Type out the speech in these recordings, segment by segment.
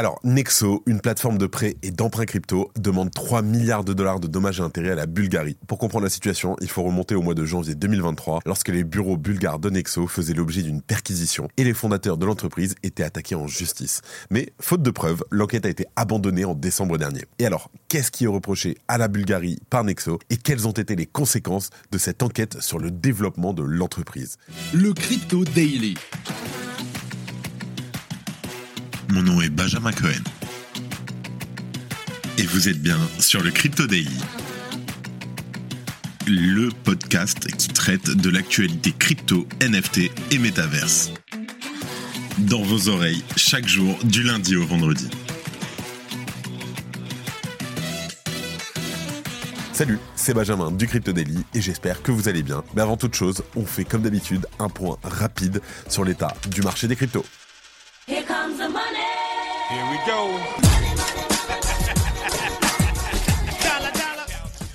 Alors, Nexo, une plateforme de prêt et d'emprunt crypto, demande 3 milliards de dollars de dommages et intérêts à la Bulgarie. Pour comprendre la situation, il faut remonter au mois de janvier 2023, lorsque les bureaux bulgares de Nexo faisaient l'objet d'une perquisition et les fondateurs de l'entreprise étaient attaqués en justice. Mais, faute de preuves, l'enquête a été abandonnée en décembre dernier. Et alors, qu'est-ce qui est reproché à la Bulgarie par Nexo et quelles ont été les conséquences de cette enquête sur le développement de l'entreprise? Le Crypto Daily. Mon nom est Benjamin Cohen. Et vous êtes bien sur le Crypto Daily. Le podcast qui traite de l'actualité crypto, NFT et métaverse. Dans vos oreilles, chaque jour, du lundi au vendredi. Salut, c'est Benjamin du Crypto Daily et j'espère que vous allez bien. Mais avant toute chose, on fait comme d'habitude un point rapide sur l'état du marché des cryptos. Here comes the money. Here we go.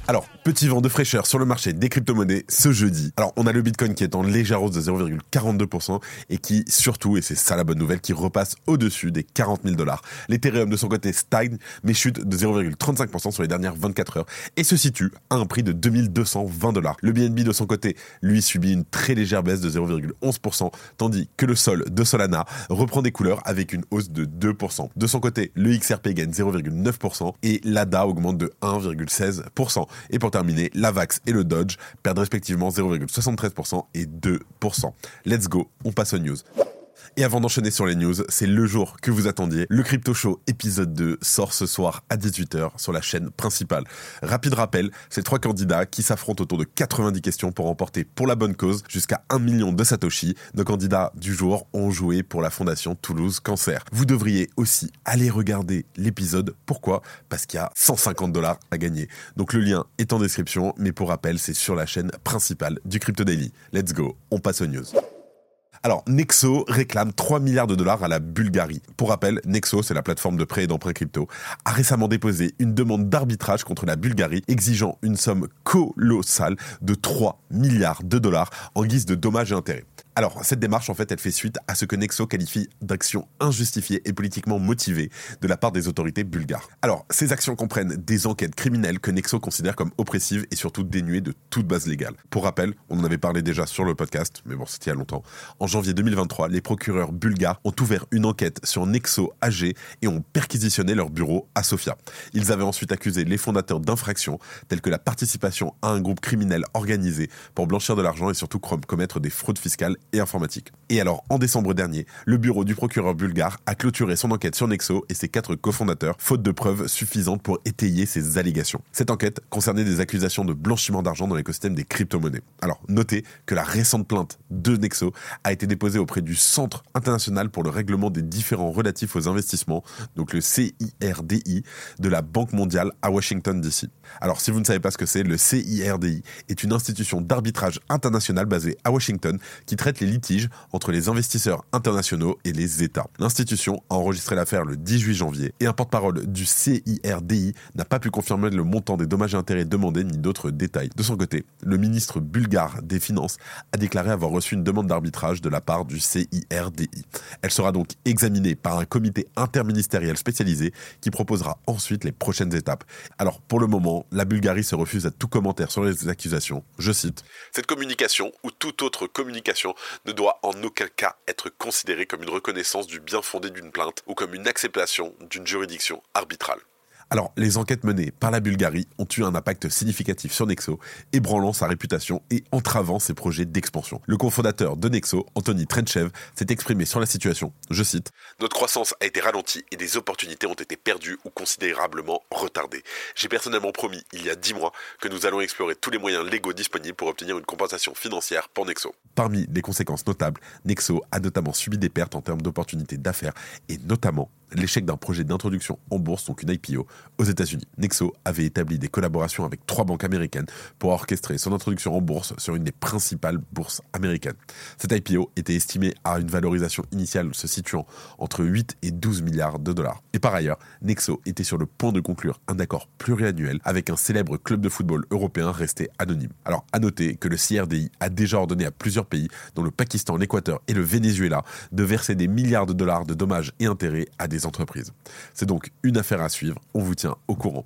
Alors, petit vent de fraîcheur sur le marché des crypto-monnaies ce jeudi. Alors, on a le Bitcoin qui est en légère hausse de 0,42% et qui, surtout, et c'est ça la bonne nouvelle, qui repasse au-dessus des 40 000 dollars. L'Ethereum, de son côté, stagne, mais chute de 0,35% sur les dernières 24 heures et se situe à un prix de 2220 dollars. Le BNB, de son côté, lui, subit une très légère baisse de 0,11%, tandis que le sol de Solana reprend des couleurs avec une hausse de 2%. De son côté, le XRP gagne 0,9% et l'ADA augmente de 1,16%. Et terminer, l'AVAX et le Dodge perdent respectivement 0,73% et 2%. Let's go, on passe aux news. Et avant d'enchaîner sur les news, c'est le jour que vous attendiez. Le Crypto Show épisode 2 sort ce soir à 18h sur la chaîne principale. Rapide rappel, c'est trois candidats qui s'affrontent autour de 90 questions pour remporter pour la bonne cause jusqu'à 1 million de Satoshi. Nos candidats du jour ont joué pour la fondation Toulouse Cancer. Vous devriez aussi aller regarder l'épisode. Pourquoi? Parce qu'il y a 150 dollars à gagner. Donc le lien est en description, mais pour rappel, c'est sur la chaîne principale du Crypto Daily. Let's go, on passe aux news. Alors, Nexo réclame 3 milliards de dollars à la Bulgarie. Pour rappel, Nexo, c'est la plateforme de prêt et d'emprunt crypto, a récemment déposé une demande d'arbitrage contre la Bulgarie exigeant une somme colossale de 3 milliards de dollars en guise de dommages et intérêts. Alors, cette démarche, en fait, elle fait suite à ce que Nexo qualifie d'action injustifiée et politiquement motivée de la part des autorités bulgares. Alors, ces actions comprennent des enquêtes criminelles que Nexo considère comme oppressives et surtout dénuées de toute base légale. Pour rappel, on en avait parlé déjà sur le podcast, mais bon, c'était il y a longtemps. En janvier 2023, les procureurs bulgares ont ouvert une enquête sur Nexo AG et ont perquisitionné leur bureau à Sofia. Ils avaient ensuite accusé les fondateurs d'infractions telles que la participation à un groupe criminel organisé pour blanchir de l'argent et surtout commettre des fraudes fiscales et informatique. Et alors, en décembre dernier, le bureau du procureur bulgare a clôturé son enquête sur Nexo et ses quatre cofondateurs, faute de preuves suffisantes pour étayer ces allégations. Cette enquête concernait des accusations de blanchiment d'argent dans l'écosystème des crypto-monnaies. Alors, notez que la récente plainte de Nexo a été déposée auprès du Centre international pour le règlement des différends relatifs aux investissements, donc le CIRDI, de la Banque mondiale à Washington DC. Alors, si vous ne savez pas ce que c'est, le CIRDI est une institution d'arbitrage international basée à Washington qui traite les litiges entre les investisseurs internationaux et les États. L'institution a enregistré l'affaire le 18 janvier et un porte-parole du CIRDI n'a pas pu confirmer le montant des dommages et intérêts demandés ni d'autres détails. De son côté, le ministre bulgare des Finances a déclaré avoir reçu une demande d'arbitrage de la part du CIRDI. Elle sera donc examinée par un comité interministériel spécialisé qui proposera ensuite les prochaines étapes. Alors pour le moment, la Bulgarie se refuse à tout commentaire sur les accusations. Je cite Cette communication ou toute autre communication ne doit en aucun cas être considérée comme une reconnaissance du bien fondé d'une plainte ou comme une acceptation d'une juridiction arbitrale. Alors, les enquêtes menées par la Bulgarie ont eu un impact significatif sur Nexo, ébranlant sa réputation et entravant ses projets d'expansion. Le cofondateur de Nexo, Anthony Trenchev, s'est exprimé sur la situation. Je cite Notre croissance a été ralentie et des opportunités ont été perdues ou considérablement retardées. J'ai personnellement promis, il y a dix mois, que nous allons explorer tous les moyens légaux disponibles pour obtenir une compensation financière pour Nexo. Parmi les conséquences notables, Nexo a notamment subi des pertes en termes d'opportunités d'affaires et notamment l'échec d'un projet d'introduction en bourse, donc une IPO, aux États-Unis. Nexo avait établi des collaborations avec trois banques américaines pour orchestrer son introduction en bourse sur une des principales bourses américaines. Cette IPO était estimée à une valorisation initiale se situant entre 8 et 12 milliards de dollars. Et par ailleurs, Nexo était sur le point de conclure un accord pluriannuel avec un célèbre club de football européen resté anonyme. Alors, à noter que le CRDI a déjà ordonné à plusieurs pays, dont le Pakistan, l'Équateur et le Venezuela, de verser des milliards de dollars de dommages et intérêts à des C'est donc une affaire à suivre, on vous tient au courant.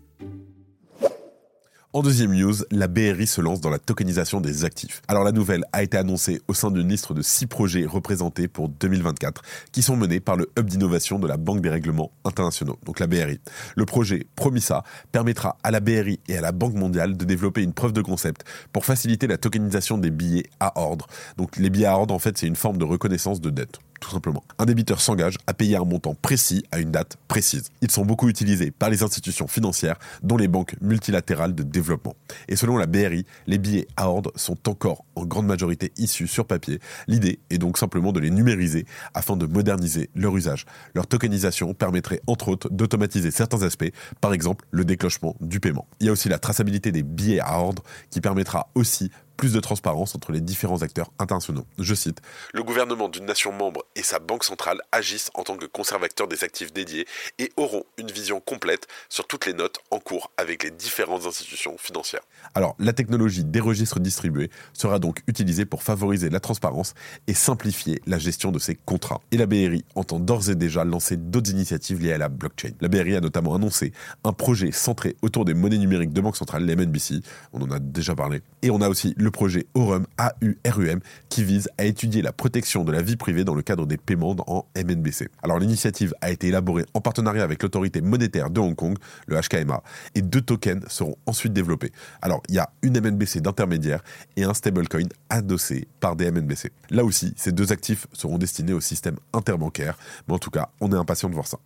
En deuxième news, la BRI se lance dans la tokenisation des actifs. Alors la nouvelle a été annoncée au sein d'une liste de six projets représentés pour 2024, qui sont menés par le hub d'innovation de la Banque des règlements internationaux, donc la BRI. Le projet Promissa permettra à la BRI et à la Banque mondiale de développer une preuve de concept pour faciliter la tokenisation des billets à ordre. Donc les billets à ordre, en fait, c'est une forme de reconnaissance de dette tout simplement. Un débiteur s'engage à payer un montant précis à une date précise. Ils sont beaucoup utilisés par les institutions financières, dont les banques multilatérales de développement. Et selon la BRI, les billets à ordre sont encore en grande majorité issus sur papier. L'idée est donc simplement de les numériser afin de moderniser leur usage. Leur tokenisation permettrait entre autres d'automatiser certains aspects, par exemple le déclenchement du paiement. Il y a aussi la traçabilité des billets à ordre qui permettra aussi plus de transparence entre les différents acteurs internationaux. Je cite Le gouvernement d'une nation membre et sa banque centrale agissent en tant que conservateurs des actifs dédiés et auront une vision complète sur toutes les notes en cours avec les différentes institutions financières. Alors, la technologie des registres distribués sera donc utilisée pour favoriser la transparence et simplifier la gestion de ces contrats. Et la BRI entend d'ores et déjà lancer d'autres initiatives liées à la blockchain. La BRI a notamment annoncé un projet centré autour des monnaies numériques de banque centrale, les MNBC, on en a déjà parlé. Et on a aussi le projet Aurum AURUM qui vise à étudier la protection de la vie privée dans le cadre des paiements en MNBC. Alors l'initiative a été élaborée en partenariat avec l'autorité monétaire de Hong Kong, le HKMA, et deux tokens seront ensuite développés. Alors il y a une MNBC d'intermédiaire et un stablecoin adossé par des MNBC. Là aussi, ces deux actifs seront destinés au système interbancaire, mais en tout cas, on est impatient de voir ça.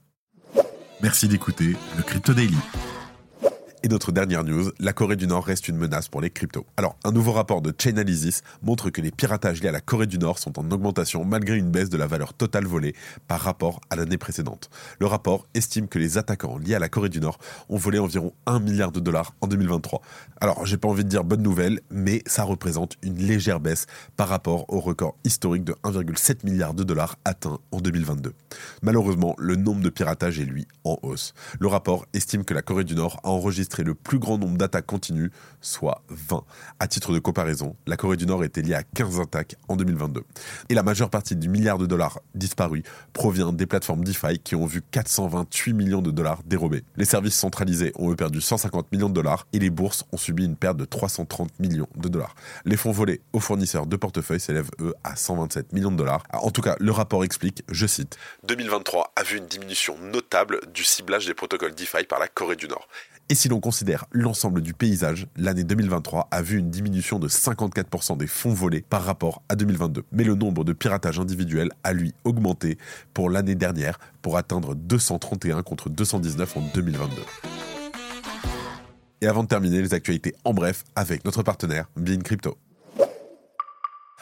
Merci d'écouter le Crypto Daily. Et notre dernière news, la Corée du Nord reste une menace pour les cryptos. Alors, un nouveau rapport de Chainalysis montre que les piratages liés à la Corée du Nord sont en augmentation malgré une baisse de la valeur totale volée par rapport à l'année précédente. Le rapport estime que les attaquants liés à la Corée du Nord ont volé environ 1 milliard de dollars en 2023. Alors, j'ai pas envie de dire bonne nouvelle, mais ça représente une légère baisse par rapport au record historique de 1,7 milliard de dollars atteint en 2022. Malheureusement, le nombre de piratages est lui en hausse. Le rapport estime que la Corée du Nord a enregistré le plus grand nombre d'attaques continues, soit 20. À titre de comparaison, la Corée du Nord était liée à 15 attaques en 2022. Et la majeure partie du milliard de dollars disparus provient des plateformes DeFi qui ont vu 428 millions de dollars dérobés. Les services centralisés ont eux perdu 150 millions de dollars et les bourses ont subi une perte de 330 millions de dollars. Les fonds volés aux fournisseurs de portefeuille s'élèvent eux à 127 millions de dollars. En tout cas, le rapport explique, je cite, 2023 a vu une diminution notable du ciblage des protocoles DeFi par la Corée du Nord. Et si l'on considère l'ensemble du paysage, l'année 2023 a vu une diminution de 54% des fonds volés par rapport à 2022. Mais le nombre de piratages individuels a lui augmenté pour l'année dernière pour atteindre 231 contre 219 en 2022. Et avant de terminer, les actualités en bref avec notre partenaire Bean Crypto.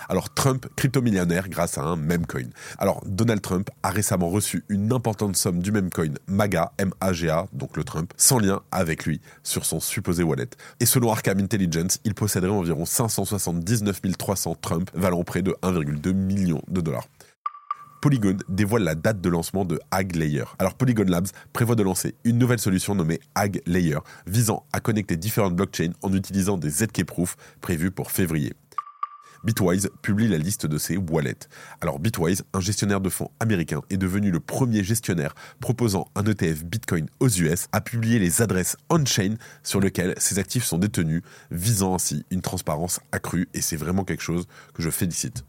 Alors Trump, crypto-millionnaire grâce à un memecoin. Alors Donald Trump a récemment reçu une importante somme du memecoin MAGA, M-A-G-A, donc le Trump, sans lien avec lui sur son supposé wallet. Et selon Arkham Intelligence, il posséderait environ 579 300 Trump, valant près de 1,2 million de dollars. Polygon dévoile la date de lancement de Ag Layer. Alors Polygon Labs prévoit de lancer une nouvelle solution nommée Ag Layer, visant à connecter différentes blockchains en utilisant des ZK Proof prévus pour février. Bitwise publie la liste de ses wallets. Alors Bitwise, un gestionnaire de fonds américain, est devenu le premier gestionnaire proposant un ETF Bitcoin aux US, a publié les adresses on-chain sur lesquelles ses actifs sont détenus, visant ainsi une transparence accrue, et c'est vraiment quelque chose que je félicite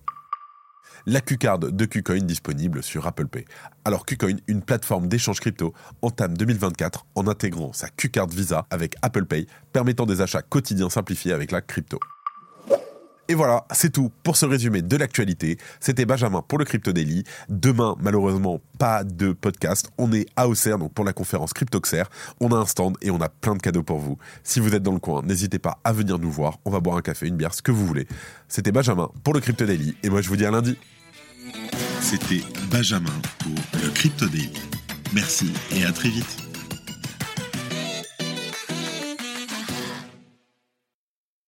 la Qcard de Qcoin disponible sur Apple Pay. Alors Qcoin, une plateforme d'échange crypto, entame 2024 en intégrant sa Qcard Visa avec Apple Pay, permettant des achats quotidiens simplifiés avec la crypto. Et voilà, c'est tout pour ce résumé de l'actualité. C'était Benjamin pour le Crypto Daily. Demain, malheureusement, pas de podcast. On est à Auxerre, donc pour la conférence CryptoXer. On a un stand et on a plein de cadeaux pour vous. Si vous êtes dans le coin, n'hésitez pas à venir nous voir. On va boire un café, une bière, ce que vous voulez. C'était Benjamin pour le Crypto Daily. Et moi, je vous dis à lundi. C'était Benjamin pour le Crypto Daily. Merci et à très vite.